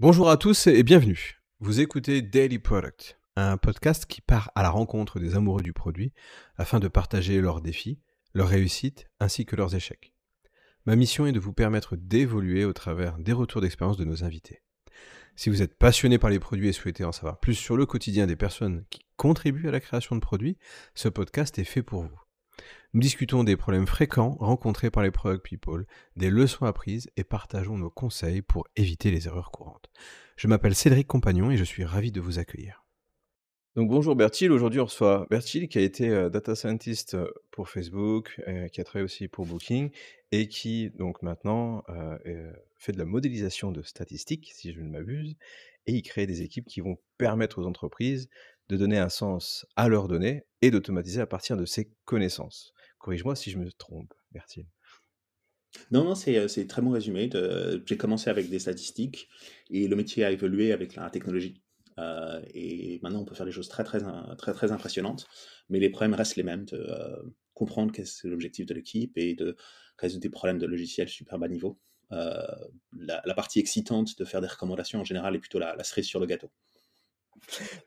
Bonjour à tous et bienvenue. Vous écoutez Daily Product, un podcast qui part à la rencontre des amoureux du produit afin de partager leurs défis, leurs réussites ainsi que leurs échecs. Ma mission est de vous permettre d'évoluer au travers des retours d'expérience de nos invités. Si vous êtes passionné par les produits et souhaitez en savoir plus sur le quotidien des personnes qui contribuent à la création de produits, ce podcast est fait pour vous. Nous discutons des problèmes fréquents rencontrés par les product people, des leçons apprises et partageons nos conseils pour éviter les erreurs courantes. Je m'appelle Cédric Compagnon et je suis ravi de vous accueillir. Donc bonjour Bertil, aujourd'hui on reçoit Bertil qui a été euh, data scientist euh, pour Facebook, euh, qui a travaillé aussi pour Booking et qui donc maintenant fait de la modélisation de statistiques si je ne m'abuse et il crée des équipes qui vont permettre aux entreprises de donner un sens à leurs données et d'automatiser à partir de ces connaissances. Corrige-moi si je me trompe, Bertil. Non, non, c'est, c'est très bon résumé. J'ai commencé avec des statistiques et le métier a évolué avec la technologie. Euh, et maintenant, on peut faire des choses très, très, très, très impressionnantes, mais les problèmes restent les mêmes de euh, comprendre quel est l'objectif de l'équipe et de résoudre des problèmes de logiciels super bas niveau. Euh, la, partie excitante de faire des recommandations en général est plutôt la, la cerise sur le gâteau.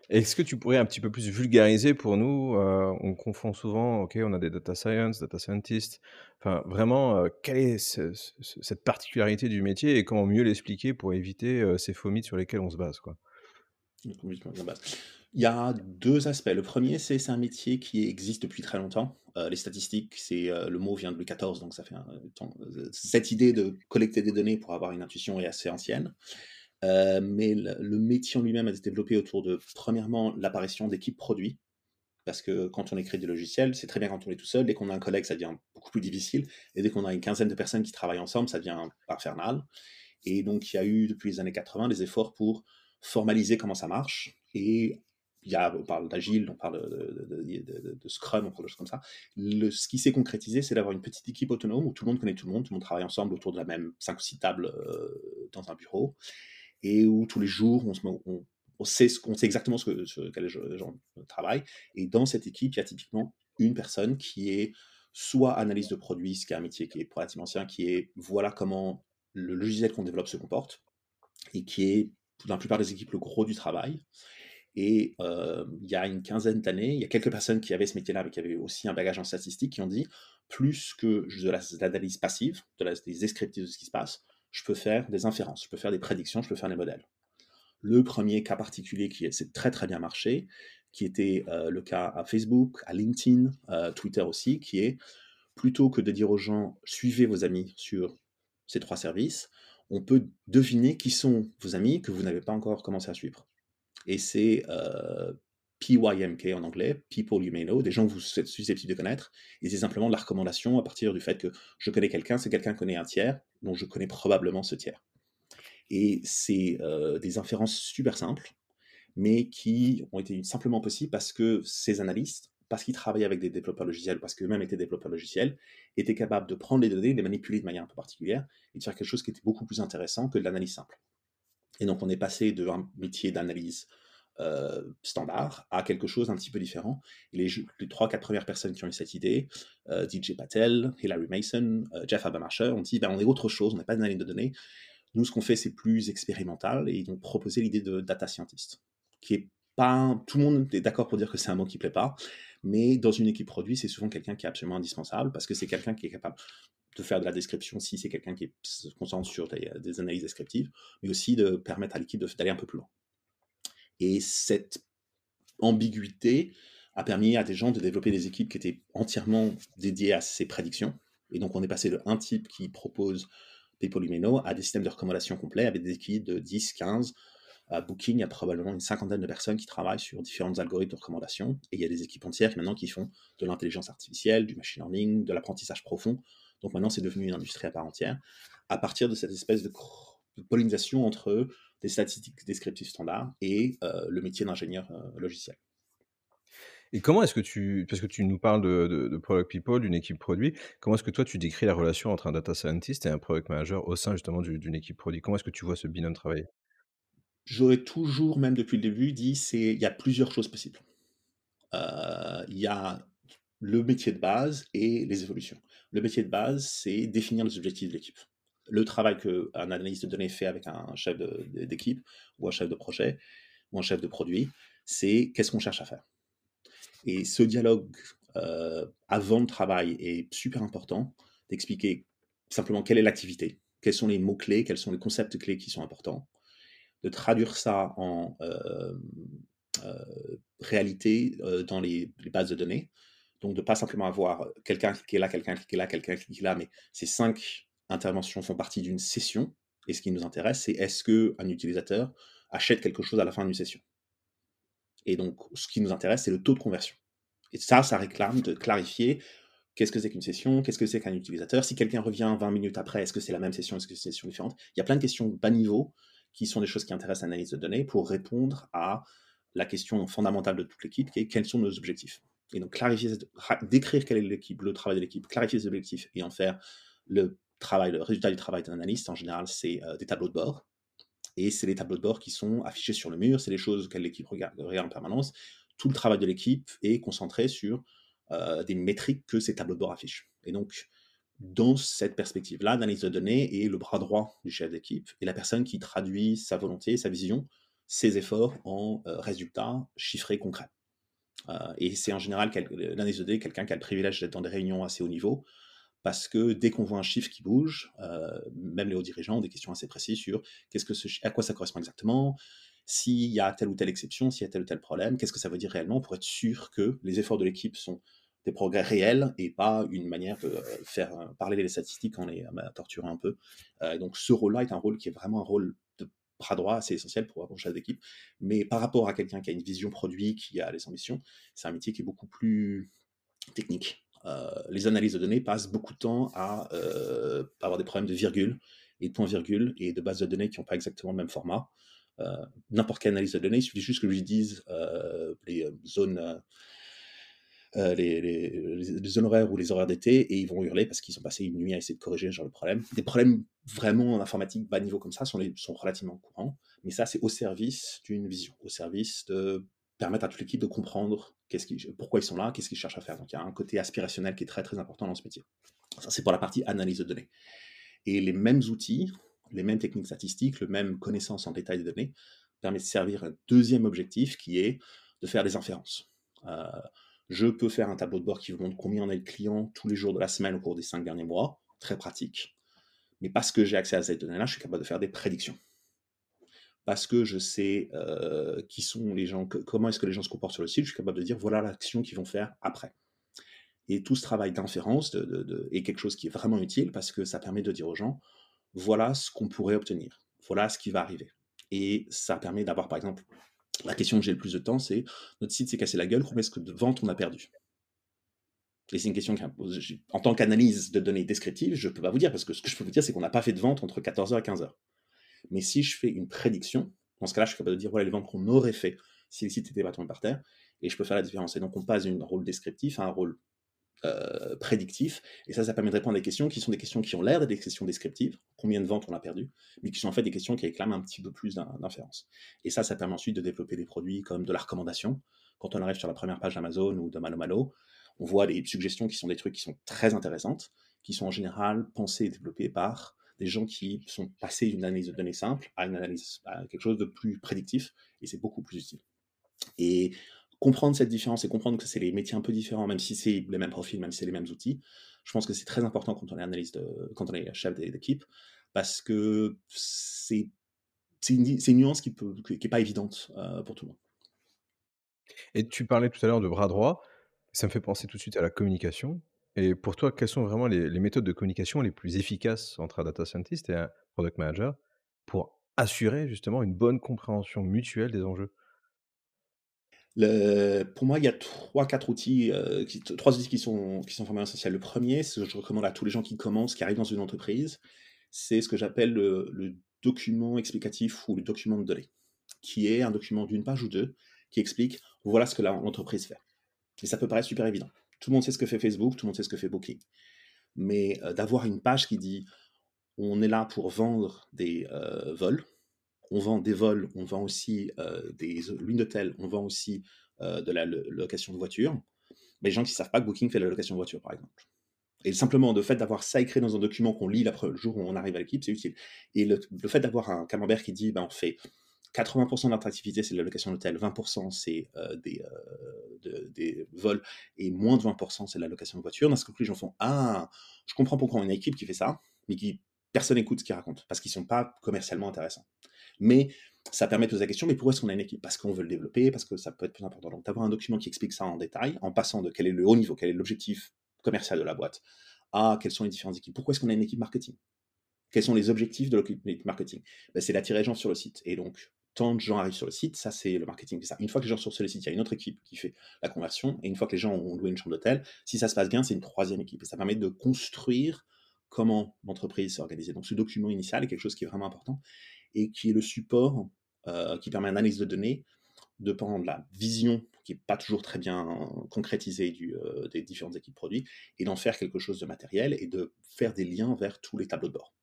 Est-ce que tu pourrais un petit peu plus vulgariser pour nous On confond souvent, ok, on a des data science, data scientists. Enfin, vraiment, quelle est cette particularité du métier et comment mieux l'expliquer pour éviter ces faux mythes sur lesquels on se base, il y a deux aspects. Le premier, c'est c'est un métier qui existe depuis très longtemps. les statistiques, c'est le mot vient de Louis XIV, donc ça fait un temps. Cette idée de collecter des données pour avoir une intuition est assez ancienne. Euh, mais le, métier en lui-même a été développé autour de, premièrement, l'apparition d'équipes produits. Parce que quand on écrit des logiciels, c'est très bien quand on est tout seul. Dès qu'on a un collègue, ça devient beaucoup plus difficile. Et dès qu'on a une quinzaine de personnes qui travaillent ensemble, ça devient infernal. Et donc, il y a eu, depuis les années 80, des efforts pour formaliser comment ça marche. Et il y a, on parle d'agile, on parle de, Scrum, on parle de choses comme ça. Le, ce qui s'est concrétisé, c'est d'avoir une petite équipe autonome où tout le monde connaît tout le monde, tout le monde travaille ensemble autour de la même 5 ou 6 tables euh, dans un bureau et où tous les jours, on, sait, exactement ce que, ce, quel gens travaillent. Et dans cette équipe, il y a typiquement une personne qui est soit analyse de produits, ce qui est un métier qui est relativement ancien, qui est voilà comment le logiciel qu'on développe se comporte, et qui est, dans la plupart des équipes, le gros du travail. Et euh, il y a une quinzaine d'années, il y a quelques personnes qui avaient ce métier-là, mais qui avaient aussi un bagage en statistique, qui ont dit, plus que de l'analyse passive, de la, des descriptifs de ce qui se passe, je peux faire des inférences, je peux faire des prédictions, je peux faire des modèles. Le premier cas particulier qui s'est très très bien marché, qui était euh, le cas à Facebook, à LinkedIn, euh, Twitter aussi, qui est plutôt que de dire aux gens suivez vos amis sur ces trois services, on peut deviner qui sont vos amis que vous n'avez pas encore commencé à suivre. Et c'est euh, PYMK en anglais, People You May Know, des gens que vous êtes susceptibles de connaître, et c'est simplement de la recommandation à partir du fait que je connais quelqu'un, c'est quelqu'un connaît un tiers, donc je connais probablement ce tiers. Et c'est euh, des inférences super simples, mais qui ont été simplement possibles parce que ces analystes, parce qu'ils travaillaient avec des développeurs logiciels, parce qu'eux-mêmes étaient développeurs logiciels, étaient capables de prendre les données, les manipuler de manière un peu particulière, et de faire quelque chose qui était beaucoup plus intéressant que de l'analyse simple. Et donc on est passé de un métier d'analyse euh, standard à quelque chose un petit peu différent. Les, les 3-4 premières personnes qui ont eu cette idée, euh, DJ Patel, Hilary Mason, euh, Jeff Habermasher, ont dit ben, on est autre chose, on n'est pas une analyse de données. Nous, ce qu'on fait, c'est plus expérimental et ils ont proposé l'idée de data scientist, qui est pas. Tout le monde est d'accord pour dire que c'est un mot qui plaît pas, mais dans une équipe produit, c'est souvent quelqu'un qui est absolument indispensable parce que c'est quelqu'un qui est capable de faire de la description si c'est quelqu'un qui se concentre sur des, des, analyses descriptives, mais aussi de permettre à l'équipe d'aller un peu plus loin. Et cette ambiguïté a permis à des gens de développer des équipes qui étaient entièrement dédiées à ces prédictions. Et donc, on est passé de un type qui propose des polyménos à des systèmes de recommandation complets avec des équipes de 10, 15. À Booking, il y a probablement une cinquantaine de personnes qui travaillent sur différents algorithmes de recommandation. Et il y a des équipes entières maintenant qui font de l'intelligence artificielle, du machine learning, de l'apprentissage profond. Donc maintenant, c'est devenu une industrie à part entière. À partir de cette espèce de pollinisation entre des statistiques descriptives standards et euh, le métier d'ingénieur euh, logiciel. Et comment est-ce que tu, parce que tu nous parles de, product people, d'une équipe produit, comment est-ce que toi tu décris la relation entre un data scientist et un product manager au sein justement d'une équipe produit? Comment est-ce que tu vois ce binôme travailler? J'aurais toujours, même depuis le début, dit c'est il y a plusieurs choses possibles. Euh, il y a le métier de base et les évolutions. Le métier de base, c'est définir les objectifs de l'équipe. Le travail qu'un analyste de données fait avec un chef d'équipe ou un chef de projet ou un chef de produit, c'est qu'est-ce qu'on cherche à faire. Et ce dialogue euh, avant le travail est super important d'expliquer simplement quelle est l'activité, quels sont les mots-clés, quels sont les concepts clés qui sont importants, de traduire ça en euh, euh, réalité dans les, bases de données. Donc de pas simplement avoir quelqu'un qui est là, quelqu'un qui est là, quelqu'un qui est là, mais ces cinq interventions font partie d'une session. Et ce qui nous intéresse, c'est est-ce qu'un utilisateur achète quelque chose à la fin d'une session? Et donc, ce qui nous intéresse, c'est le taux de conversion. Et ça, ça réclame de clarifier qu'est-ce que c'est qu'une session, qu'est-ce que c'est qu'un utilisateur. Si quelqu'un revient 20 minutes après, est-ce que c'est la même session, est-ce que c'est une session différente? Il y a plein de questions bas niveau qui sont des choses qui intéressent l'analyse de données pour répondre à la question fondamentale de toute l'équipe, qui est quels sont nos objectifs? Et donc, clarifier, décrire quelle est l'équipe, le travail de l'équipe, clarifier ses objectifs et en faire le le résultat du travail d'un analyste, en général, c'est euh, des tableaux de bord. Et c'est les tableaux de bord qui sont affichés sur le mur, c'est les choses que l'équipe regarde, en permanence tout le travail de l'équipe est concentré sur euh, des métriques que ces tableaux de bord affichent. Et donc, dans cette perspective-là, l'analyse de données est le bras droit du chef d'équipe et la personne qui traduit sa volonté, sa vision, ses efforts en euh, résultats chiffrés concrets. Et c'est en général l'analyse de données quelqu'un qui a le privilège d'être dans des réunions assez haut niveau, parce que dès qu'on voit un chiffre qui bouge, même les hauts dirigeants ont des questions assez précises sur qu'est-ce que à quoi ça correspond exactement, s'il y a telle ou telle exception, s'il y a tel ou tel problème, qu'est-ce que ça veut dire réellement pour être sûr que les efforts de l'équipe sont des progrès réels et pas une manière de euh, faire euh, parler les statistiques en les torturant un peu. Euh, donc ce rôle-là est un rôle qui est vraiment un rôle de bras droit assez essentiel pour un chef d'équipe. Mais par rapport à quelqu'un qui a une vision produit, qui a les ambitions, c'est un métier qui est beaucoup plus technique. Les analyses de données passent beaucoup de temps à, avoir des problèmes de virgule et de point-virgule et de bases de données qui n'ont pas exactement le même format. Euh, n'importe quelle analyse de données, il suffit juste que je dise euh, les euh, zones. les, horaires ou les horaires d'été et ils vont hurler parce qu'ils sont passés une nuit à essayer de corriger genre de problème. Des problèmes vraiment en informatique bas niveau comme ça sont, sont relativement courants, mais ça c'est au service d'une vision, au service de permettre à toute l'équipe de comprendre qu'est-ce pourquoi ils sont là, qu'est-ce qu'ils cherchent à faire. Donc il y a un côté aspirationnel qui est très très important dans ce métier. Ça c'est pour la partie analyse de données. Et les mêmes outils, les mêmes techniques statistiques, le même connaissance en détail des données, permet de servir un deuxième objectif qui est de faire des inférences. Euh, je peux faire un tableau de bord qui vous montre combien on a de clients tous les jours de la semaine au cours des cinq derniers mois, très pratique. Mais parce que j'ai accès à ces données-là, je suis capable de faire des prédictions. Parce que je sais euh, qui sont les gens, comment est-ce que les gens se comportent sur le site, je suis capable de dire voilà l'action qu'ils vont faire après. Et tout ce travail d'inférence est quelque chose qui est vraiment utile parce que ça permet de dire aux gens voilà ce qu'on pourrait obtenir, voilà ce qui va arriver. Et ça permet d'avoir, par exemple, la question que j'ai le plus de temps, c'est notre site s'est cassé la gueule, combien est-ce que de ventes on a perdu? Et c'est une question qui en tant qu'analyse de données descriptives, je ne peux pas vous dire, parce que ce que je peux vous dire, c'est qu'on n'a pas fait de vente entre 14h et 15h. Mais si je fais une prédiction, dans ce cas-là, je suis capable de dire voilà les ventes qu'on aurait fait si le site était pas par terre, et je peux faire la différence. Et donc on passe d'un rôle descriptif à un rôle euh, prédictif. Et ça, ça permet de répondre à des questions qui sont des questions qui ont l'air d'être des questions descriptives, combien de ventes on a perdu, mais qui sont en fait des questions qui réclament un petit peu plus d'inférence. Et ça, ça permet ensuite de développer des produits comme de la recommandation. Quand on arrive sur la première page d'Amazon ou de Malo Malo, on voit des suggestions qui sont des trucs qui sont très intéressantes, qui sont en général pensées et développées par des gens qui sont passés d'une analyse de données simple à une analyse à quelque chose de plus prédictif, et c'est beaucoup plus utile. Et comprendre cette différence et comprendre que c'est les métiers un peu différents, même si c'est les mêmes profils, même si c'est les mêmes outils, je pense que c'est très important quand on est analyste, quand on est chef d'équipe, parce que c'est une, nuance qui n'est pas évidente euh, pour tout le monde. Et tu parlais tout à l'heure de bras droit, ça me fait penser tout de suite à la communication. Et pour toi, quelles sont vraiment les, méthodes de communication les plus efficaces entre un data scientist et un product manager pour assurer justement une bonne compréhension mutuelle des enjeux? Pour moi, il y a trois, quatre outils, euh, trois outils qui sont, qui sont vraiment essentiels. Le premier, ce que je recommande à tous les gens qui commencent, qui arrivent dans une entreprise, c'est ce que j'appelle le, document explicatif ou le document de données, qui est un document d'une page ou deux qui explique voilà ce que l'entreprise fait. Et ça peut paraître super évident. Tout le monde sait ce que fait Facebook, tout le monde sait ce que fait Booking. Mais euh, d'avoir une page qui dit on est là pour vendre des euh, vols, on vend des vols, on vend aussi euh, des lunes d'hôtel, on vend aussi euh, de la location de voiture. Mais les gens qui ne savent pas que Booking fait la location de voiture, par exemple. Et simplement, le fait d'avoir ça écrit dans un document qu'on lit le jour où on arrive à l'équipe, c'est utile. Et le, fait d'avoir un camembert qui dit, ben, on fait 80% d'attractivité, c'est de l'allocation d'hôtel, 20% c'est euh, des, euh, des, vols, et moins de 20% c'est de l'allocation de voiture. Dans ce cas, les gens font Ah, je comprends pourquoi on a une équipe qui fait ça, mais qui personne n'écoute ce qu'ils racontent, parce qu'ils ne sont pas commercialement intéressants. Mais ça permet de poser la question, mais pourquoi est-ce qu'on a une équipe? Parce qu'on veut le développer, parce que ça peut être plus important. Donc d'avoir un document qui explique ça en détail, en passant de quel est le haut niveau, quel est l'objectif commercial de la boîte, à quelles sont les différentes équipes. Pourquoi est-ce qu'on a une équipe marketing? Quels sont les objectifs de l'équipe marketing? Ben, C'est d'attirer les gens sur le site. Et donc, tant de gens arrivent sur le site, ça c'est le marketing. Une fois que les gens sont sur le site, il y a une autre équipe qui fait la conversion. Et une fois que les gens ont loué une chambre d'hôtel, si ça se passe bien, c'est une troisième équipe. Ça permet de construire comment l'entreprise s'est organisée. Donc ce document initial est quelque chose qui est vraiment important et qui est le support euh, qui permet l'analyse de données, de prendre la vision qui n'est pas toujours très bien concrétisée euh, des différentes équipes produits, et d'en faire quelque chose de matériel et de faire des liens vers tous les tableaux de bord.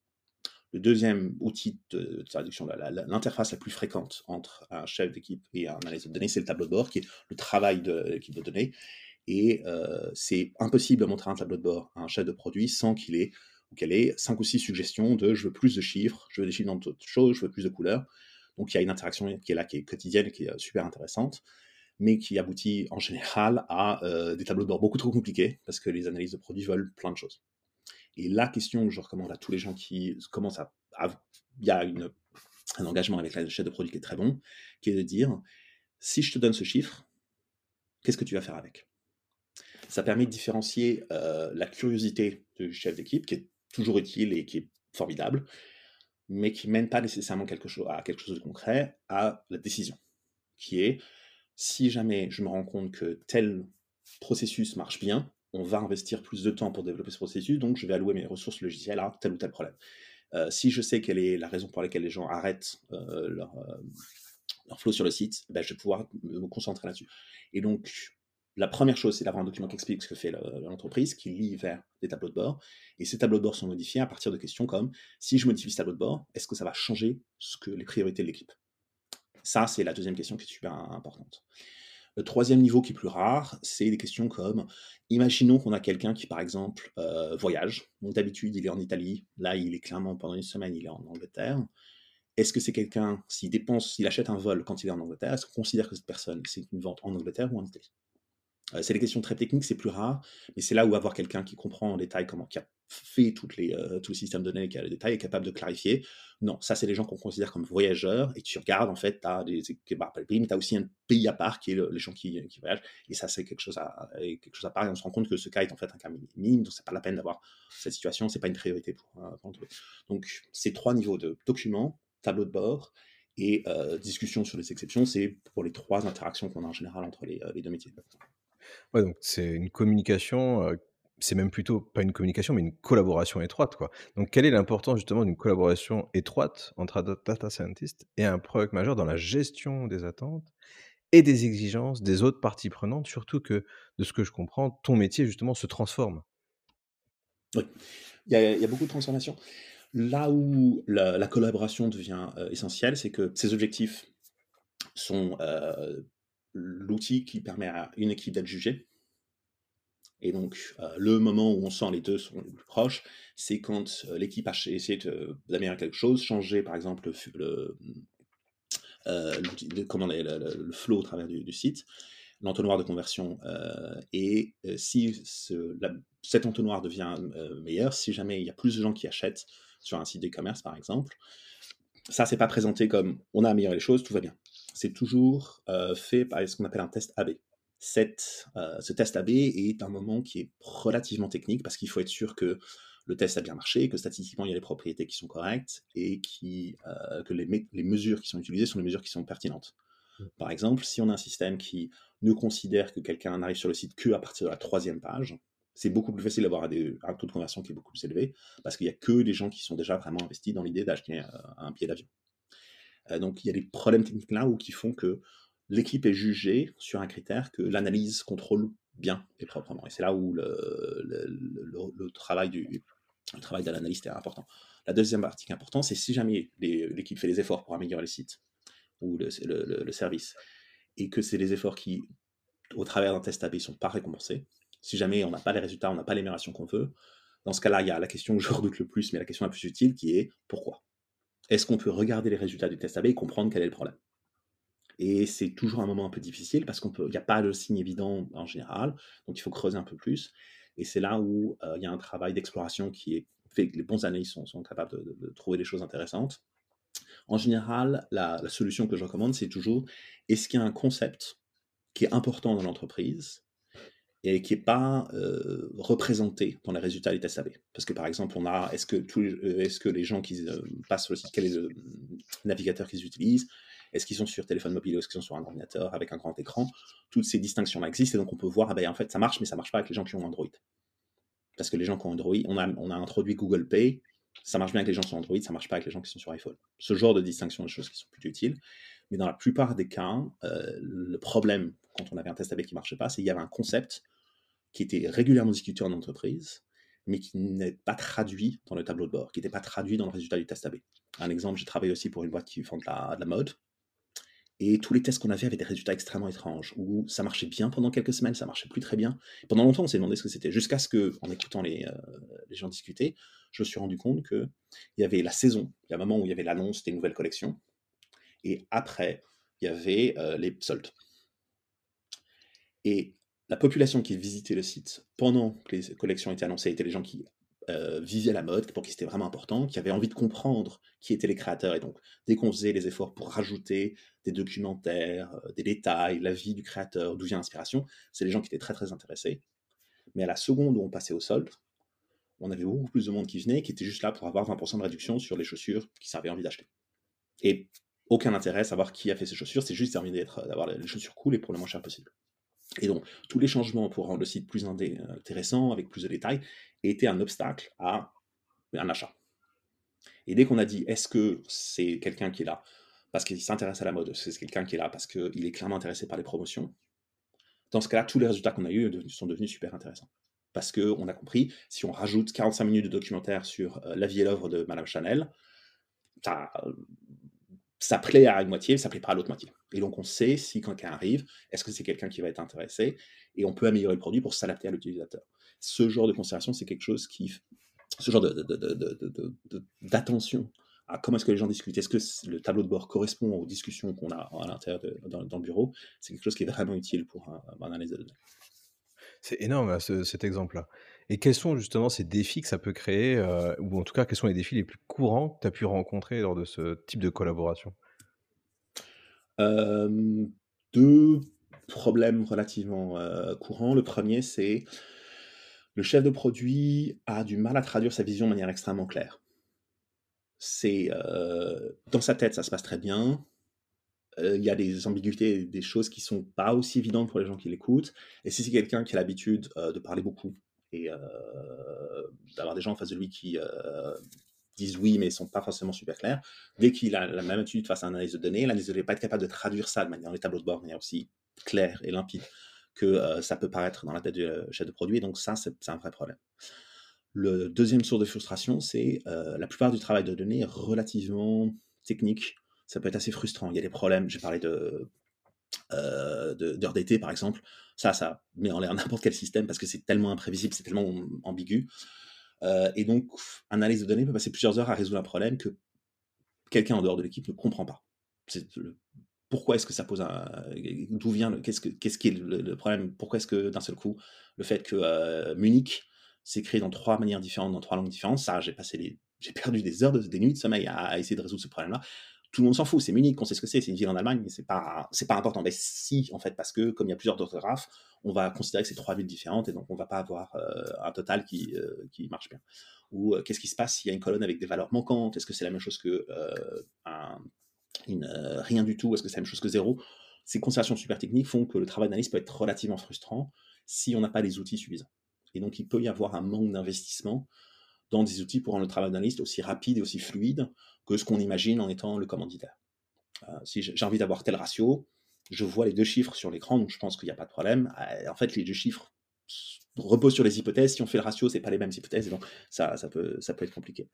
Le deuxième outil de, traduction, l'interface la, plus fréquente entre un chef d'équipe et un analyse de données, c'est le tableau de bord, qui est le travail de l'équipe de données. Et euh, c'est impossible de montrer un tableau de bord à un chef de produit sans qu'il ait ou qu'elle ait cinq ou six suggestions de je veux plus de chiffres, je veux des chiffres dans d'autres choses, je veux plus de couleurs. Donc il y a une interaction qui est là, qui est quotidienne, qui est super intéressante, mais qui aboutit en général à euh, des tableaux de bord beaucoup trop compliqués parce que les analyses de produits veulent plein de choses. Et la question que je recommande à tous les gens qui commencent à. il y a un engagement avec la chaîne de produits qui est très bon, qui est de dire si je te donne ce chiffre, qu'est-ce que tu vas faire avec? Ça permet de différencier euh, la curiosité du chef d'équipe, qui est toujours utile et qui est formidable, mais qui mène pas nécessairement quelque chose, à quelque chose de concret, à la décision, qui est si jamais je me rends compte que tel processus marche bien, on va investir plus de temps pour développer ce processus, donc je vais allouer mes ressources logicielles à tel ou tel problème. Euh, si je sais quelle est la raison pour laquelle les gens arrêtent euh, leur, euh, leur, flow sur le site, ben, je vais pouvoir me concentrer là-dessus. Et donc, la première chose, c'est d'avoir un document qui explique ce que fait l'entreprise, qui lie vers des tableaux de bord. Et ces tableaux de bord sont modifiés à partir de questions comme si je modifie ce tableau de bord, est-ce que ça va changer ce que les priorités de l'équipe? Ça, c'est la deuxième question qui est super importante. Le troisième niveau qui est plus rare, c'est des questions comme imaginons qu'on a quelqu'un qui, par exemple, euh, voyage. D'habitude, il est en Italie. Là, il est clairement pendant une semaine, il est en Angleterre. Est-ce que c'est quelqu'un, s'il dépense, s'il achète un vol quand il est en Angleterre, est-ce qu'on considère que cette personne, c'est une vente en Angleterre ou en Italie? Euh, c'est des questions très techniques, c'est plus rare, mais c'est là où avoir quelqu'un qui comprend en détail comment, qui a fait toutes les, euh, tout le système de données, qui a les détails, est capable de clarifier. Non, ça, c'est les gens qu'on considère comme voyageurs, et tu regardes, en fait, tu as des, bah, pays, mais tu as aussi un pays à part qui est les gens qui, voyagent, et ça, c'est quelque chose à, quelque chose à part, et on se rend compte que ce cas est en fait un cas minime, donc c'est pas la peine d'avoir cette situation, c'est pas une priorité pour, euh, Donc, ces trois niveaux de documents, tableau de bord, et discussion sur les exceptions, c'est pour les trois interactions qu'on a en général entre les, les deux métiers. Ouais, donc c'est une communication, c'est même plutôt pas une communication, mais une collaboration étroite, quoi. Donc quelle est l'importance justement d'une collaboration étroite entre un data scientist et un product manager dans la gestion des attentes et des exigences des autres parties prenantes, surtout que, de ce que je comprends, ton métier justement se transforme? Oui, il y a beaucoup de transformations. Là où la collaboration devient, essentielle, c'est que ces objectifs sont, l'outil qui permet à une équipe d'être jugée. Et donc, euh, le moment où on sent les deux sont les plus proches, c'est quand euh, l'équipe a essayé d'améliorer quelque chose, changer par exemple le, euh, comment le, flow au travers du, site, l'entonnoir de conversion. et si cet entonnoir devient meilleur, si jamais il y a plus de gens qui achètent sur un site d'e-commerce par exemple, ça, c'est pas présenté comme on a amélioré les choses, tout va bien c'est toujours euh, fait par ce qu'on appelle un test AB. Euh, ce test AB est un moment qui est relativement technique parce qu'il faut être sûr que le test a bien marché, que statistiquement il y a les propriétés qui sont correctes et qui, euh, que les, mesures qui sont utilisées sont les mesures qui sont pertinentes. Mmh. Par exemple, si on a un système qui ne considère que quelqu'un n'arrive sur le site que à partir de la troisième page, c'est beaucoup plus facile d'avoir un taux de conversion qui est beaucoup plus élevé parce qu'il n'y a que des gens qui sont déjà vraiment investis dans l'idée d'acheter un billet d'avion. Euh, donc il y a des problèmes techniques là où qui font que l'équipe est jugée sur un critère que l'analyse contrôle bien et proprement. Et c'est là où le, travail de l'analyste est important. La deuxième partie qui est importante, c'est si jamais l'équipe fait des efforts pour améliorer le site ou le, service, et que c'est des efforts qui, au travers d'un test AB, ne sont pas récompensés, Si jamais on n'a pas les résultats, on n'a pas l'amélioration qu'on veut, dans ce cas-là, il y a la question que je redoute le plus, mais la question la plus utile qui est pourquoi? Est-ce qu'on peut regarder les résultats du test AB et comprendre quel est le problème? Et c'est toujours un moment un peu difficile parce qu'il n'y a pas de signe évident en général, donc il faut creuser un peu plus. Et c'est là où euh, il y a un travail d'exploration qui est fait, les bons analystes sont, sont capables de, trouver des choses intéressantes. En général, la, solution que je recommande, c'est toujours est-ce qu'il y a un concept qui est important dans l'entreprise et qui n'est pas euh, représenté dans les résultats des tests AB. Parce que par exemple, on a est-ce que, euh, que les gens qui passent sur le site, quel est le navigateur qu'ils utilisent? Est-ce qu'ils sont sur téléphone mobile ou est-ce qu'ils sont sur un ordinateur avec un grand écran? Toutes ces distinctions-là existent et donc on peut voir, ah ben, en fait, ça marche, mais ça marche pas avec les gens qui ont Android. Parce que les gens qui ont Android, on a, on a introduit Google Pay, ça marche bien avec les gens sur Android, ça marche pas avec les gens qui sont sur iPhone. Ce genre de distinction de choses qui sont plus utiles. Mais dans la plupart des cas, le problème quand on avait un test AB qui marchait pas, c'est qu'il y avait un concept qui était régulièrement discuté en entreprise, mais qui n'est pas traduit dans le tableau de bord, qui n'était pas traduit dans le résultat du test AB. Un exemple, j'ai travaillé aussi pour une boîte qui fait de la, de la mode, et tous les tests qu'on avait avaient des résultats extrêmement étranges, où ça marchait bien pendant quelques semaines, ça marchait plus très bien. Pendant longtemps, on s'est demandé ce que c'était, jusqu'à ce que, en écoutant les, euh, gens discuter, je me suis rendu compte qu'il y avait la saison, il y a un moment où il y avait l'annonce des nouvelles collections, et après, il y avait euh, les soldes. Et la population qui visitait le site pendant que les collections étaient annoncées étaient les gens qui euh, vivaient la mode, pour qui c'était vraiment important, qui avaient envie de comprendre qui étaient les créateurs. Et donc, dès qu'on faisait les efforts pour rajouter des documentaires, euh, des détails, la vie du créateur, d'où vient l'inspiration, c'est les gens qui étaient très très intéressés. Mais à la seconde où on passait au solde, on avait beaucoup plus de monde qui venait, qui était juste là pour avoir 20% de réduction sur les chaussures qu'ils avaient envie d'acheter. Et aucun intérêt à savoir qui a fait ces chaussures, c'est juste envie d'avoir les chaussures cool et pour le moins cher possible. Et donc, tous les changements pour rendre le site plus intéressant, avec plus de détails, étaient un obstacle à un achat. Et dès qu'on a dit, est-ce que c'est quelqu'un qui est là parce qu'il s'intéresse à la mode, c'est quelqu'un qui est là parce qu'il est clairement intéressé par les promotions, dans ce cas-là, tous les résultats qu'on a eus sont devenus super intéressants. Parce qu'on a compris, si on rajoute 45 minutes de documentaire sur euh, la vie et l'œuvre de Madame Chanel, ça, ça plaît à une moitié, ça plaît pas à l'autre moitié. Et donc, on sait si quelqu'un arrive, est-ce que c'est quelqu'un qui va être intéressé, et on peut améliorer le produit pour s'adapter à l'utilisateur. Ce genre de considération, c'est quelque chose qui, ce genre d'attention à comment est-ce que les gens discutent, est-ce que le tableau de bord correspond aux discussions qu'on a à l'intérieur dans, le bureau, c'est quelque chose qui est vraiment utile pour un, analyse de données. C'est énorme cet exemple-là. Et quels sont justement ces défis que ça peut créer, euh, ou en tout cas quels sont les défis les plus courants que tu as pu rencontrer lors de ce type de collaboration? Deux problèmes relativement courants. Le premier, c'est le chef de produit a du mal à traduire sa vision de manière extrêmement claire. C'est dans sa tête, ça se passe très bien. Il y a des ambiguïtés, des choses qui sont pas aussi évidentes pour les gens qui l'écoutent. Et si c'est quelqu'un qui a l'habitude de parler beaucoup et d'avoir des gens en face de lui qui disent oui, mais ils sont pas forcément super clairs. Dès qu'il a la même attitude face à une analyse de données, l'analyse de données n'est pas être capable de traduire ça de manière, dans les tableaux de bord de manière aussi claire et limpide que euh, ça peut paraître dans la tête du euh, chef de produit. Donc ça, c'est un vrai problème. Le deuxième source de frustration, c'est euh, la plupart du travail de données relativement technique. Ça peut être assez frustrant. Il y a des problèmes. J'ai parlé de d'heures d'été, par exemple. Ça, ça met en l'air n'importe quel système parce que c'est tellement imprévisible, c'est tellement ambigu. Euh, et donc, analyse de données peut passer plusieurs heures à résoudre un problème que quelqu'un en dehors de l'équipe ne comprend pas. pourquoi est-ce que ça pose un. D'où vient. Qu'est-ce, que, qu'est-ce qui est le, problème Pourquoi est-ce que d'un seul coup, le fait que euh, Munich s'écrit dans trois manières différentes, dans trois langues différentes, ça, j'ai passé. J'ai perdu des heures, de, des nuits de sommeil à essayer de résoudre ce problème-là tout le monde s'en fout, c'est Munich, on sait ce que c'est, c'est une ville en Allemagne, c'est pas, c'est pas important. Mais si, en fait, parce que comme il y a plusieurs orthographes, on va considérer que c'est trois villes différentes et donc on va pas avoir euh, un total qui, euh, qui marche bien. Ou euh, qu'est-ce qui se passe s'il y a une colonne avec des valeurs manquantes? Est-ce que c'est la même chose que rien du tout? Est-ce que c'est la même chose que zéro? Ces considérations super techniques font que le travail d'analyse peut être relativement frustrant si on n'a pas les outils suffisants. Et donc il peut y avoir un manque d'investissement dans des outils pour rendre le travail d'analyste aussi rapide et aussi fluide que ce qu'on imagine en étant le commanditaire. Euh, si j'ai envie d'avoir tel ratio, je vois les deux chiffres sur l'écran, donc je pense qu'il n'y a pas de problème. Euh, en fait, les deux chiffres reposent sur les hypothèses. Si on fait le ratio, c'est pas les mêmes hypothèses, donc ça, peut, être compliqué.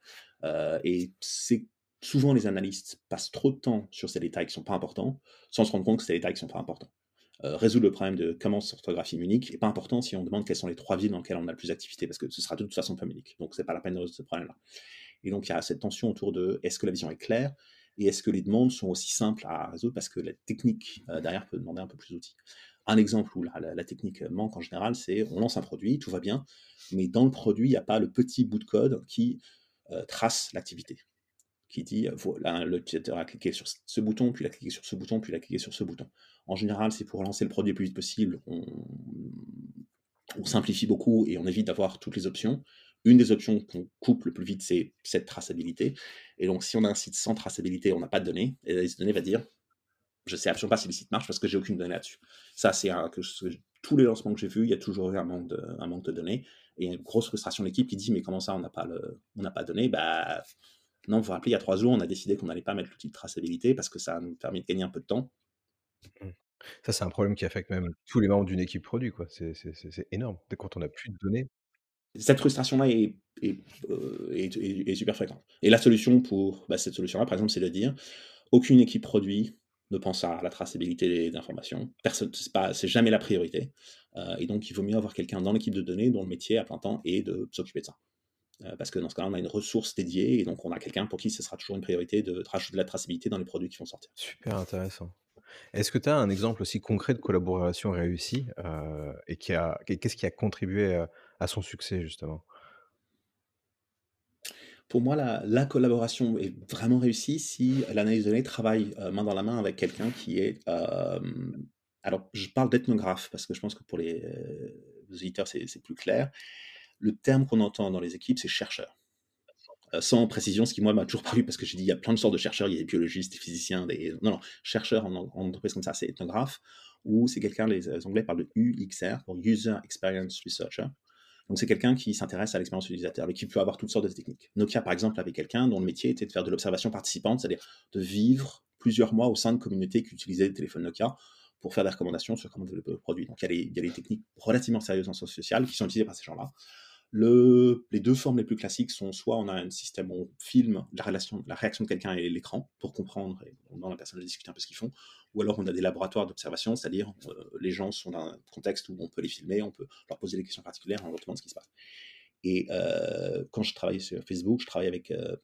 Euh, et c'est souvent les analystes passent trop de temps sur ces détails qui sont pas importants, sans se rendre compte que ces détails qui sont pas importants. Euh, résoudre le problème de comment s'orthographie unique n'est pas important si on demande quelles sont les trois villes dans lesquelles on a le plus d'activité, parce que ce sera de toute façon pas unique. Donc, c'est pas la peine de résoudre ce problème-là. Et donc, il y a cette tension autour de est-ce que la vision est claire et est-ce que les demandes sont aussi simples à résoudre parce que la technique euh, derrière peut demander un peu plus d'outils. Un exemple où la, technique manque en général, c'est on lance un produit, tout va bien, mais dans le produit, il n'y a pas le petit bout de code qui euh, trace l'activité qui dit voilà, l'utilisateur a cliqué sur ce bouton, puis il a cliqué sur ce bouton, puis il a cliqué sur ce bouton. En général, c'est pour lancer le produit le plus vite possible. On, simplifie beaucoup et on évite d'avoir toutes les options. Une des options qu'on coupe le plus vite, c'est cette traçabilité. Et donc, si on a un site sans traçabilité, on n'a pas de données, et la liste de données va dire je sais absolument pas si le site marche parce que j'ai aucune donnée là-dessus. Ça, c'est tous les lancements que j'ai vus, il y a toujours eu un manque de, un manque de données. Et une grosse frustration de l'équipe qui dit Mais comment ça, on n'a pas, on n'a pas de données? Bah, non, vous vous rappelez, il y a trois jours, on a décidé qu'on n'allait pas mettre l'outil de traçabilité parce que ça nous permet de gagner un peu de temps. Mmh. Ça, c'est un problème qui affecte même tous les membres d'une équipe produit. quoi. C'est énorme. Dès quand on n'a plus de données. Cette frustration-là est, euh, est, super fréquente. Et la solution pour bah, cette solution-là, par exemple, c'est de dire aucune équipe produit ne pense à la traçabilité des informations. Personne, c'est jamais la priorité. Euh, et donc, il vaut mieux avoir quelqu'un dans l'équipe de données dont le métier à plein temps est de s'occuper de ça. Euh, parce que dans ce cas-là, on a une ressource dédiée et donc on a quelqu'un pour qui ce sera toujours une priorité de rajouter de la traçabilité dans les produits qui vont sortir. Super intéressant. Est-ce que tu as un exemple aussi concret de collaboration réussie euh, et qui a, qu'est-ce qui a contribué à, à son succès justement? Pour moi, la, collaboration est vraiment réussie si l'analyse de données travaille euh, main dans la main avec quelqu'un qui est. alors, je parle d'ethnographe parce que je pense que pour les, les auditeurs, c'est plus clair le terme qu'on entend dans les équipes, c'est chercheur. Euh, sans précision, ce qui moi m'a toujours paru, parce que j'ai dit il y a plein de sortes de chercheurs, il y a des biologistes, des physiciens, des... non, non, chercheur en, entreprise comme ça, c'est ethnographe, ou c'est quelqu'un, les, Anglais parlent de UXR, pour User Experience Researcher. Donc c'est quelqu'un qui s'intéresse à l'expérience utilisateur et qui peut avoir toutes sortes de techniques. Nokia, par exemple, avait quelqu'un dont le métier était de faire de l'observation participante, c'est-à-dire de vivre plusieurs mois au sein de communautés qui utilisaient des téléphones Nokia pour faire des recommandations sur comment développer le produit. Donc il y a des techniques relativement sérieuses en sciences sociales qui sont utilisées par ces gens-là les deux formes les plus classiques sont soit on a un système où on filme la, relation, la réaction de quelqu'un et l'écran pour comprendre et on demande à la personne de discuter un peu ce qu'ils font, ou alors on a des laboratoires d'observation, c'est-à-dire euh, les gens sont dans un contexte où on peut les filmer, on peut leur poser des questions particulières, on leur demande ce qui se passe. Et euh, quand je travaillais sur Facebook, je travaillais avec euh,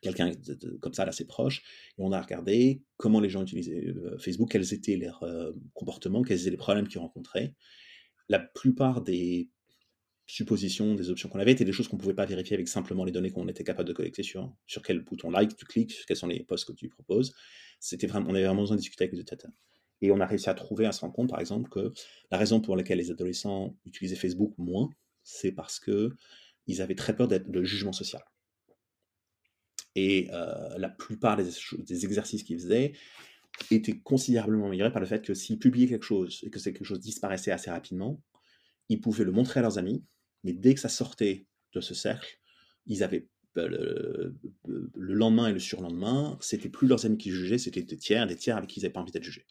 quelqu'un comme ça, assez proche, et on a regardé comment les gens utilisaient Facebook, quels étaient leurs comportements, quels étaient les problèmes qu'ils rencontraient. La plupart des suppositions, des options qu'on avait, étaient des choses qu'on ne pouvait pas vérifier avec simplement les données qu'on était capable de collecter sur, sur quel bouton like tu cliques, quels sont les posts que tu proposes. C'était vraiment, on avait vraiment besoin de discuter avec les utilisateurs. Et on a réussi à trouver, à se rendre compte, par exemple, que la raison pour laquelle les adolescents utilisaient Facebook moins, c'est parce que ils avaient très peur d'être le jugement social. Et euh, la plupart des, des exercices qu'ils faisaient étaient considérablement améliorés par le fait que s'ils publiaient quelque chose et que quelque chose disparaissait assez rapidement, ils pouvaient le montrer à leurs amis, mais dès que ça sortait de ce cercle, ils avaient euh, le, le lendemain et le surlendemain, c'était plus leurs amis qui jugeaient, c'était des tiers, des tiers avec qui ils n'avaient pas envie d'être jugés.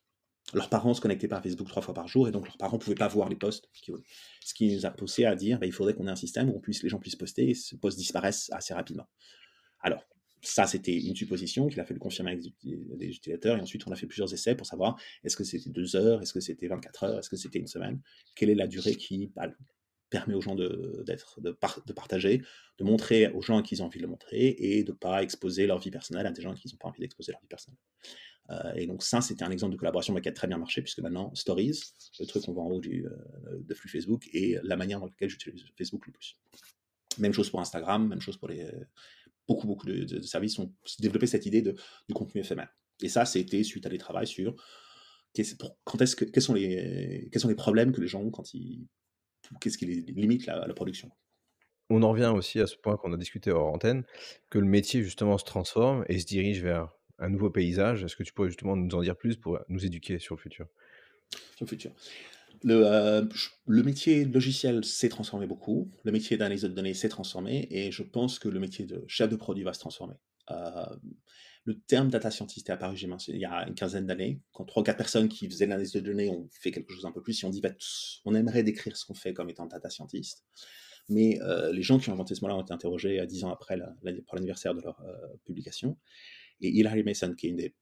Leurs parents se connectaient pas à Facebook trois fois par jour et donc leurs parents ne pouvaient pas voir les posts. Ce qui nous a poussé à dire bah, il faudrait qu'on ait un système où les gens puissent poster et ces posts disparaissent assez rapidement. Alors, ça, c'était une supposition qu'il a fallu confirmer avec des utilisateurs. Et ensuite, on a fait plusieurs essais pour savoir est-ce que c'était deux heures, est-ce que c'était 24 heures, est-ce que c'était une semaine, quelle est la durée qui bah, permet aux gens de, d'être, de, de, partager, de montrer aux gens à qui ils ont envie de le montrer et de ne pas exposer leur vie personnelle à des gens qui n'ont pas envie d'exposer leur vie personnelle. Euh, et donc ça, c'était un exemple de collaboration qui a très bien marché, puisque maintenant, Stories, le truc qu'on voit en haut du, euh, de flux Facebook, est la manière dans laquelle j'utilise Facebook le plus. Même chose pour Instagram, même chose pour les... Beaucoup, beaucoup de, services ont développé cette idée de, du contenu éphémère. Et ça, c'était suite à des travaux sur quand est-ce que, quels, sont les, quels sont les problèmes que les gens ont quand ils qu'est-ce qui limite la, la, production. On en revient aussi à ce point qu'on a discuté hors antenne, que le métier justement se transforme et se dirige vers un nouveau paysage. Est-ce que tu pourrais justement nous en dire plus pour nous éduquer sur le futur? Sur le futur. Le, euh, le, métier logiciel s'est transformé beaucoup, le métier d'analyse de données s'est transformé, et je pense que le métier de chef de produit va se transformer. Euh, le terme data scientist est apparu il y a une quinzaine d'années, quand trois ou quatre personnes qui faisaient l'analyse de données ont fait quelque chose un peu plus, si on dit bah, on aimerait décrire ce qu'on fait comme étant data scientist. Mais euh, les gens qui ont inventé ce mot-là ont été interrogés à dix ans après pour l'anniversaire de leur euh, publication. Et Hilary Mason, qui est une des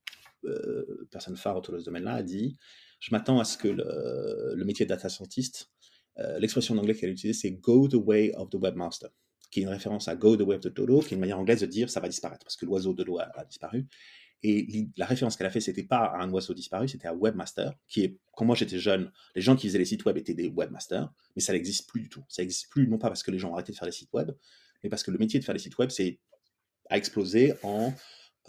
euh, personnes phares autour de ce domaine-là, a dit je m'attends à ce que le, métier de data scientist, euh, l'expression en anglais qu'elle utilise, c'est go the way of the webmaster, qui est une référence à go the way of the dodo, qui est une manière anglaise de dire ça va disparaître, parce que l'oiseau dodo a, a disparu. Et la référence qu'elle a fait, c'était pas à un oiseau disparu, c'était à webmaster, qui est, quand moi j'étais jeune, les gens qui faisaient les sites web étaient des webmasters, mais ça n'existe plus du tout. Ça n'existe plus, non pas parce que les gens ont arrêté de faire les sites web, mais parce que le métier de faire les sites web, c'est a explosé en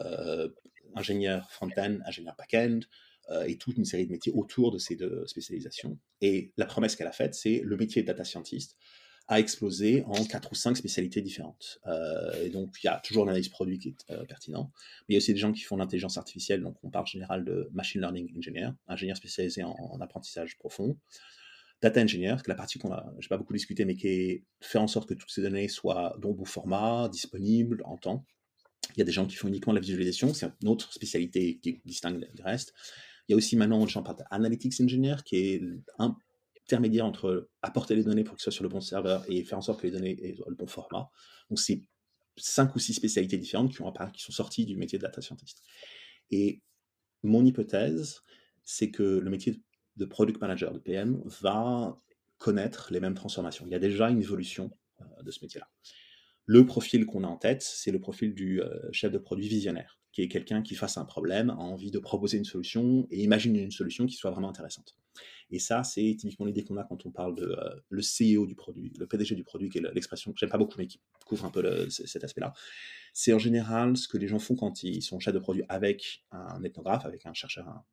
euh, ingénieur front-end, ingénieur back-end, euh, et toute une série de métiers autour de ces deux spécialisations. Et la promesse qu'elle a faite, c'est le métier de data scientist a explosé en quatre ou cinq spécialités différentes. Euh, et donc, il y a toujours l'analyse produit qui est pertinent, mais il y a aussi des gens qui font l'intelligence artificielle, donc on parle général de machine learning engineer, ingénieur spécialisé en, apprentissage profond, data engineer, la partie qu'on a, j'ai pas beaucoup discuté, mais qui est faire en sorte que toutes ces données soient dans bon format, disponibles en temps. Il y a des gens qui font uniquement la visualisation, c'est une autre spécialité qui distingue du reste. Il y a aussi maintenant, j'en parle d'analytics engineer, qui est intermédiaire entre apporter les données pour qu'elles soient sur le bon serveur et faire en sorte que les données aient le bon format. Donc, c'est cinq ou six spécialités différentes qui, ont qui sont sorties du métier de data scientist. Et mon hypothèse, c'est que le métier de product manager, de PM, va connaître les mêmes transformations. Il y a déjà une évolution euh, de ce métier-là. Le profil qu'on a en tête, c'est le profil du euh, chef de produit visionnaire, qui est quelqu'un qui face à un problème, a envie de proposer une solution et imagine une solution qui soit vraiment intéressante. Et ça, c'est typiquement l'idée qu'on a quand on parle de euh, le CEO du produit, le PDG du produit, qui est l'expression que j'aime pas beaucoup, mais qui couvre un peu cet aspect-là. C'est en général ce que les gens font quand ils sont chef de produit avec un ethnographe, avec un chercheur,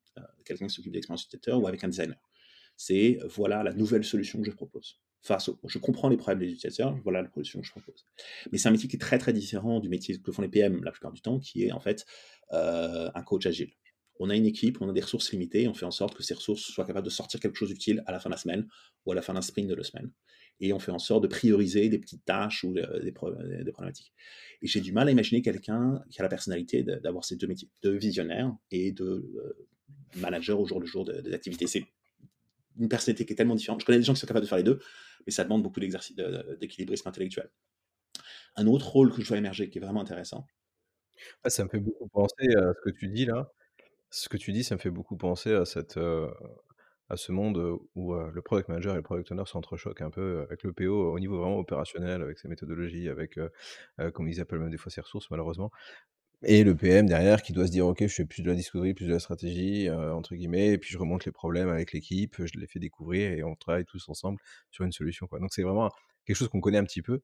quelqu'un qui s'occupe de l'expérience utilisateur ou avec un designer. C'est voilà la nouvelle solution que je propose face je comprends les problèmes des utilisateurs, voilà la solution que je propose. Mais c'est un métier qui est très très différent du métier que font les PM la plupart du temps, qui est en fait euh, un coach agile. On a une équipe, on a des ressources limitées, on fait en sorte que ces ressources soient capables de sortir quelque chose d'utile à la fin de la semaine ou à la fin d'un sprint de deux semaines. Et on fait en sorte de prioriser des petites tâches ou euh, des, problématiques. Et j'ai du mal à imaginer quelqu'un qui a la personnalité d'avoir ces deux métiers, de visionnaire et de euh, manager au jour le jour des activités. C'est une personnalité qui est tellement différente. Je connais des gens qui sont capables de faire les deux, mais ça demande beaucoup d'équilibrisme intellectuel. Un autre rôle que je vois émerger qui est vraiment intéressant. ça me fait beaucoup penser à ce que tu dis là. Ce que tu dis, ça me fait beaucoup penser à, euh, ce monde où euh, le product manager et le product owner s'entrechoquent un peu avec le PO au niveau vraiment opérationnel, avec ses méthodologies, avec, euh, comme ils appellent même des fois ses ressources malheureusement. Et le PM derrière qui doit se dire: «OK, je fais plus de la discovery, plus de la stratégie», entre guillemets et puis je remonte les problèmes avec l'équipe, je les fais découvrir et on travaille tous ensemble sur une solution, quoi. Donc c'est vraiment quelque chose qu'on connaît un petit peu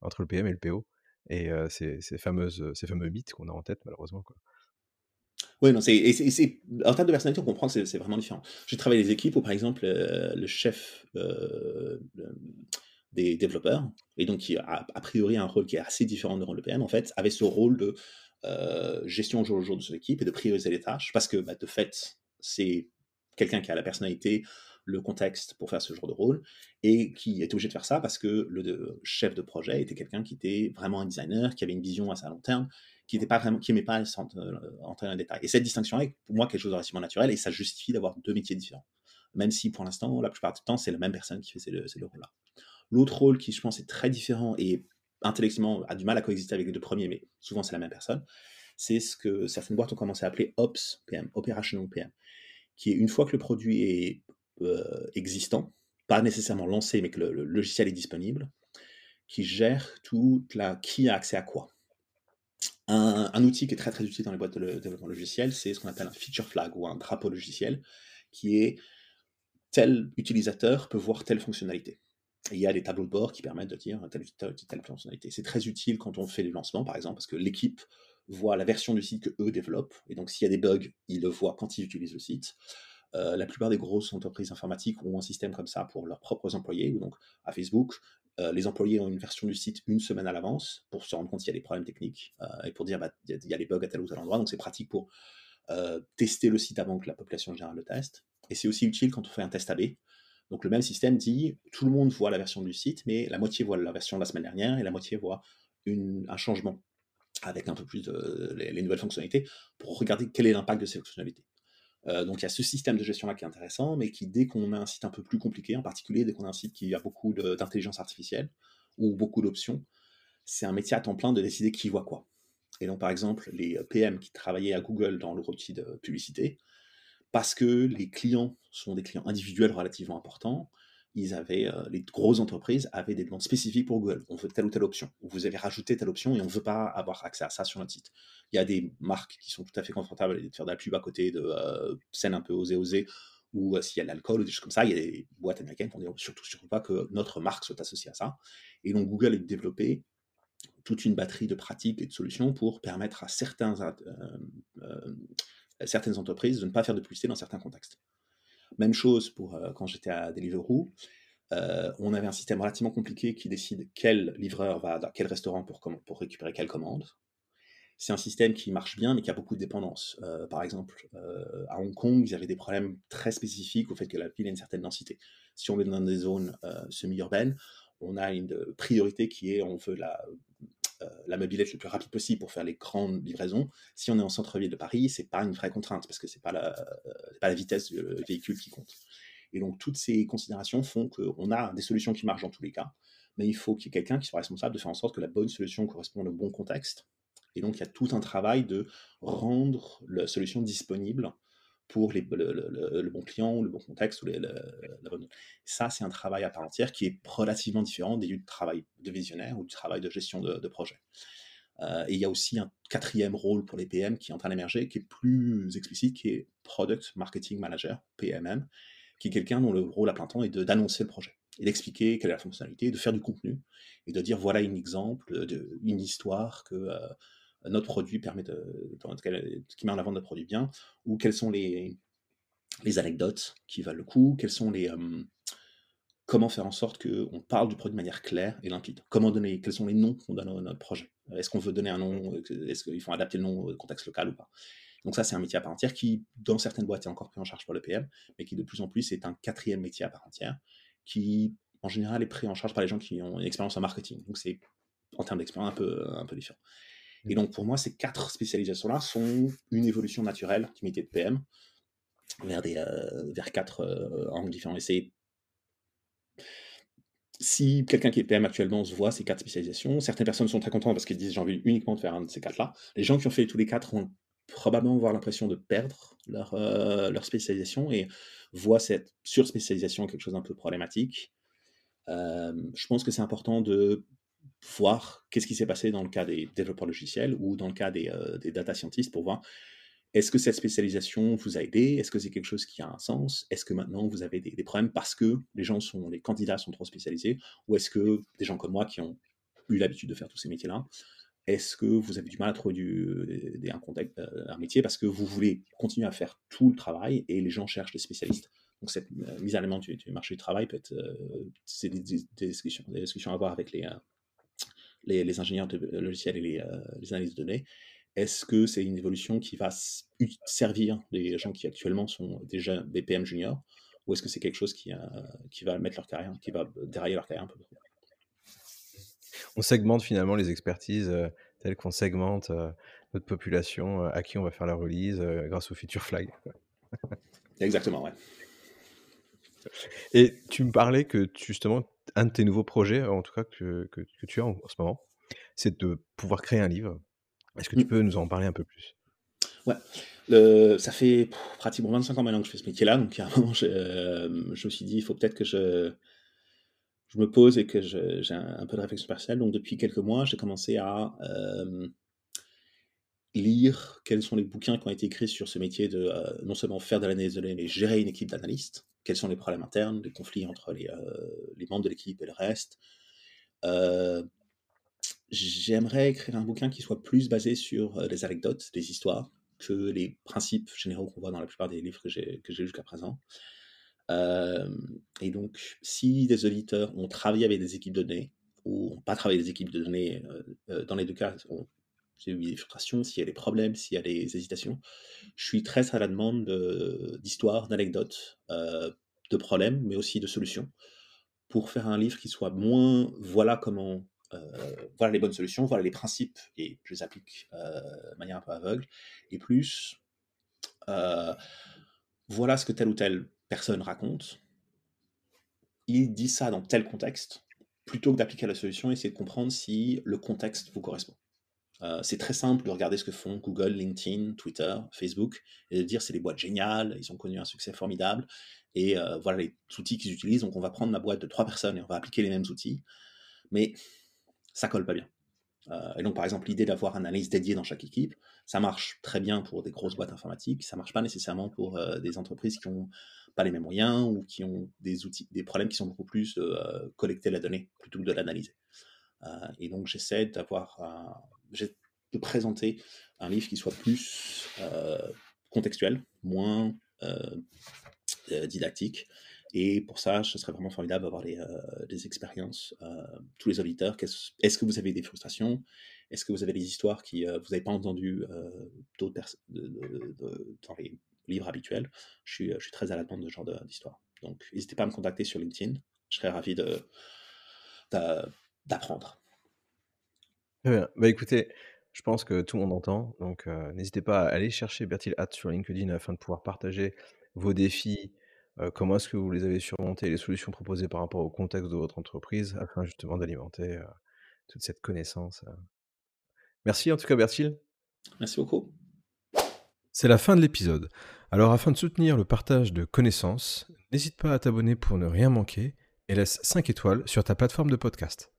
entre le PM et le PO et ces ces fameuses, ces fameux mythes qu'on a en tête malheureusement, quoi. Oui, non, c'est en termes de personnalité, on comprend que c'est vraiment différent. J'ai travaillé des équipes où, par exemple, le chef, des développeurs et donc qui a a priori un rôle qui est assez différent de de PM, en fait, avait ce rôle de euh, gestion au jour le jour de son équipe et de prioriser les tâches, parce que bah, de fait, c'est quelqu'un qui a la personnalité, le contexte pour faire ce genre de rôle, et qui était obligé de faire ça parce que le chef de projet était quelqu'un qui était vraiment un designer, qui avait une vision assez à long terme, qui n'aimait pas vraiment, qui pas euh, entrer dans le détail. Et cette distinction est pour moi quelque chose de relativement naturel, et ça justifie d'avoir deux métiers différents. Même si pour l'instant, la plupart du temps, c'est la même personne qui fait ces deux, rôles-là. L'autre rôle qui, je pense, est très différent et intellectuellement a du mal à coexister avec les deux premiers, mais souvent c'est la même personne, c'est ce que certaines boîtes ont commencé à appeler Ops PM, Operational PM, qui est une fois que le produit est euh, existant, pas nécessairement lancé, mais que le, logiciel est disponible, qui gère toute la qui a accès à quoi. Un, outil qui est très très utile dans les boîtes de développement logiciel, c'est ce qu'on appelle un feature flag ou un drapeau logiciel, qui est tel utilisateur peut voir telle fonctionnalité il y a des tableaux de bord qui permettent de dire telle, telle, telle fonctionnalité. C'est très utile quand on fait des lancements, par exemple, parce que l'équipe voit la version du site que eux développent, et donc s'il y a des bugs, ils le voient quand ils utilisent le site. Euh, la plupart des grosses entreprises informatiques ont un système comme ça pour leurs propres employés, ou donc à Facebook, euh, les employés ont une version du site une semaine à l'avance pour se rendre compte s'il y a des problèmes techniques euh, et pour dire bah, il y, a des bugs à tel ou tel endroit, donc c'est pratique pour tester le site avant que la population générale le teste. Et c'est aussi utile quand on fait un test AB, donc le même système dit, tout le monde voit la version du site, mais la moitié voit la version de la semaine dernière et la moitié voit un changement avec un peu plus de les, nouvelles fonctionnalités pour regarder quel est l'impact de ces fonctionnalités. Euh, donc il y a ce système de gestion-là qui est intéressant, mais qui dès qu'on a un site un peu plus compliqué, en particulier dès qu'on a un site qui a beaucoup d'intelligence artificielle ou beaucoup d'options, c'est un métier à temps plein de décider qui voit quoi. Et donc par exemple, les PM qui travaillaient à Google dans le outil de publicité, parce que les clients sont des clients individuels relativement importants, ils avaient, euh, les grosses entreprises avaient des demandes spécifiques pour Google. On veut telle ou telle option. Vous avez rajouté telle option et on ne veut pas avoir accès à ça sur notre site. Il y a des marques qui sont tout à fait confortables de faire de la pub à côté de euh, scènes un peu osées osées ou euh, s'il y a de l'alcool ou des choses comme ça. Il y a des boîtes américaines qui vont surtout, surtout pas que notre marque soit associée à ça. Et donc Google a développé toute une batterie de pratiques et de solutions pour permettre à certains, certaines entreprises de ne pas faire de publicité dans certains contextes. Même chose pour euh, quand j'étais à Deliveroo. Euh, on avait un système relativement compliqué qui décide quel livreur va dans quel restaurant pour, pour récupérer quelle commande. C'est un système qui marche bien, mais qui a beaucoup de dépendances. Euh, par exemple, à Hong Kong, ils avaient des problèmes très spécifiques au fait que la ville a une certaine densité. Si on est dans des zones semi-urbaines, on a une priorité qui est on veut la la mobilette le plus rapide possible pour faire les grandes livraisons. Si on est en centre-ville de Paris, c'est pas une vraie contrainte parce que c'est pas la, euh, pas la vitesse du véhicule qui compte. Et donc toutes ces considérations font qu'on a des solutions qui marchent dans tous les cas, mais il faut qu'il y ait quelqu'un qui soit responsable de faire en sorte que la bonne solution corresponde au bon contexte. Et donc il y a tout un travail de rendre la solution disponible pour les, le, bon client, ou le bon contexte, ou la bonne... Ça, c'est un travail à part entière qui est relativement différent du travail de visionnaire ou du travail de gestion de, projet. Euh, et il y a aussi un quatrième rôle pour les PM qui est en train d'émerger, qui est plus explicite, qui est Product Marketing Manager, PMM, qui est quelqu'un dont le rôle à plein temps est d'annoncer le projet et d'expliquer quelle est la fonctionnalité, de faire du contenu et de dire voilà un exemple, de, une histoire que euh, notre produit permet de, qui met en avant notre produit bien, ou quelles sont les, les anecdotes qui valent le coup, quels sont les, euh, comment faire en sorte qu'on parle du produit de manière claire et limpide, comment donner, quels sont les noms qu'on donne à notre projet, est-ce qu'on veut donner un nom, est-ce qu'il faut adapter le nom au contexte local ou pas? Donc ça, c'est un métier à part entière qui, dans certaines boîtes, est encore pris en charge par le PM, mais qui de plus en plus est un quatrième métier à part entière, qui en général est pris en charge par les gens qui ont une expérience en marketing. Donc c'est en termes d'expérience un peu, un peu différent. Et donc, pour moi, ces quatre spécialisations-là sont une évolution naturelle du métier de PM vers, des, euh, vers quatre euh, angles différents. Et c'est. Si quelqu'un qui est PM actuellement se voit ces quatre spécialisations, certaines personnes sont très contentes parce qu'elles disent j'ai envie uniquement de faire un de ces quatre-là. Les gens qui ont fait tous les quatre vont probablement avoir l'impression de perdre leur, euh, leur spécialisation et voient cette surspécialisation quelque chose d'un peu problématique. je pense que c'est important de voir qu'est-ce qui s'est passé dans le cas des développeurs logiciels ou dans le cas des, euh, data scientists pour voir est-ce que cette spécialisation vous a aidé? Est-ce que c'est quelque chose qui a un sens? Est-ce que maintenant vous avez des, problèmes parce que les gens sont, les candidats sont trop spécialisés? Ou est-ce que des gens comme moi qui ont eu l'habitude de faire tous ces métiers-là, est-ce que vous avez du mal à trouver du, un, contexte, euh, un métier parce que vous voulez continuer à faire tout le travail et les gens cherchent des spécialistes? Donc cette euh, mise à l'élément du, marché du travail peut être des, discussions, des, discussions, à avoir avec les, les, ingénieurs de logiciels et les, euh, les analyses de données, est-ce que c'est une évolution qui va servir les gens qui actuellement sont déjà des PM juniors ou est-ce que c'est quelque chose qui, euh, qui va mettre leur carrière, qui va dérailler leur carrière un peu On segmente finalement les expertises euh, telles qu'on segmente notre population à qui on va faire la release grâce au feature flag. Exactement, ouais. Et tu me parlais que justement, un de tes nouveaux projets, en tout cas que, que, tu as en, ce moment, c'est de pouvoir créer un livre. Est-ce que tu mmh. peux nous en parler un peu plus? Ouais, le, ça fait pratiquement 25 ans maintenant que je fais ce métier-là, donc à un moment, je, euh, je me suis dit, il faut peut-être que je, je me pose et que j'ai un, peu de réflexion personnelle. Donc depuis quelques mois, j'ai commencé à euh, lire quels sont les bouquins qui ont été écrits sur ce métier de euh, non seulement faire de l'analyse de données, mais gérer une équipe d'analystes quels sont les problèmes internes, les conflits entre les, euh, membres de l'équipe et le reste. Euh, j'aimerais écrire un bouquin qui soit plus basé sur euh, des anecdotes, des histoires, que les principes généraux qu'on voit dans la plupart des livres que j'ai jusqu'à présent. et donc, si des auditeurs ont travaillé avec des équipes de données, ou n'ont pas travaillé avec des équipes de données, dans les deux cas, s'il y a des frustrations, s'il y a des problèmes, s'il y a des hésitations. Je suis très à la demande d'histoires, d'anecdotes, euh, de problèmes, mais aussi de solutions, pour faire un livre qui soit moins voilà comment, euh, voilà les bonnes solutions, voilà les principes, et je les applique euh, de manière un peu aveugle, et plus voilà ce que telle ou telle personne raconte. Il dit ça dans tel contexte, plutôt que d'appliquer la solution, essayer de comprendre si le contexte vous correspond. Euh, c'est très simple de regarder ce que font Google, LinkedIn, Twitter, Facebook, et de dire c'est des boîtes géniales, ils ont connu un succès formidable, et euh, voilà les outils qu'ils utilisent. Donc on va prendre la boîte de trois personnes et on va appliquer les mêmes outils, mais ça colle pas bien. Euh, et donc par exemple l'idée d'avoir un analyse dédié dans chaque équipe, ça marche très bien pour des grosses boîtes informatiques, ça marche pas nécessairement pour des entreprises qui ont pas les mêmes moyens ou qui ont des outils, des problèmes qui sont beaucoup plus de collecter la donnée plutôt que de l'analyser. et donc j'essaie d'avoir de présenter un livre qui soit plus euh, contextuel, moins euh, euh, didactique. Et pour ça, ce serait vraiment formidable d'avoir des, expériences. tous les auditeurs, est-ce que vous avez des frustrations? Est-ce que vous avez des histoires qui vous n'avez pas entendues d'autres dans les livres habituels? Je suis, je suis très à la demande de ce genre d'histoire. Donc, n'hésitez pas à me contacter sur LinkedIn. Je serais ravi d'apprendre. Très bien. Bah écoutez, je pense que tout le monde entend, donc n'hésitez pas à aller chercher Bertil Hatt sur LinkedIn afin de pouvoir partager vos défis, comment est-ce que vous les avez surmontés, les solutions proposées par rapport au contexte de votre entreprise, afin justement d'alimenter toute cette connaissance. Merci en tout cas Bertil. Merci beaucoup. C'est la fin de l'épisode. Alors afin de soutenir le partage de connaissances, n'hésite pas à t'abonner pour ne rien manquer et laisse 5 étoiles sur ta plateforme de podcast.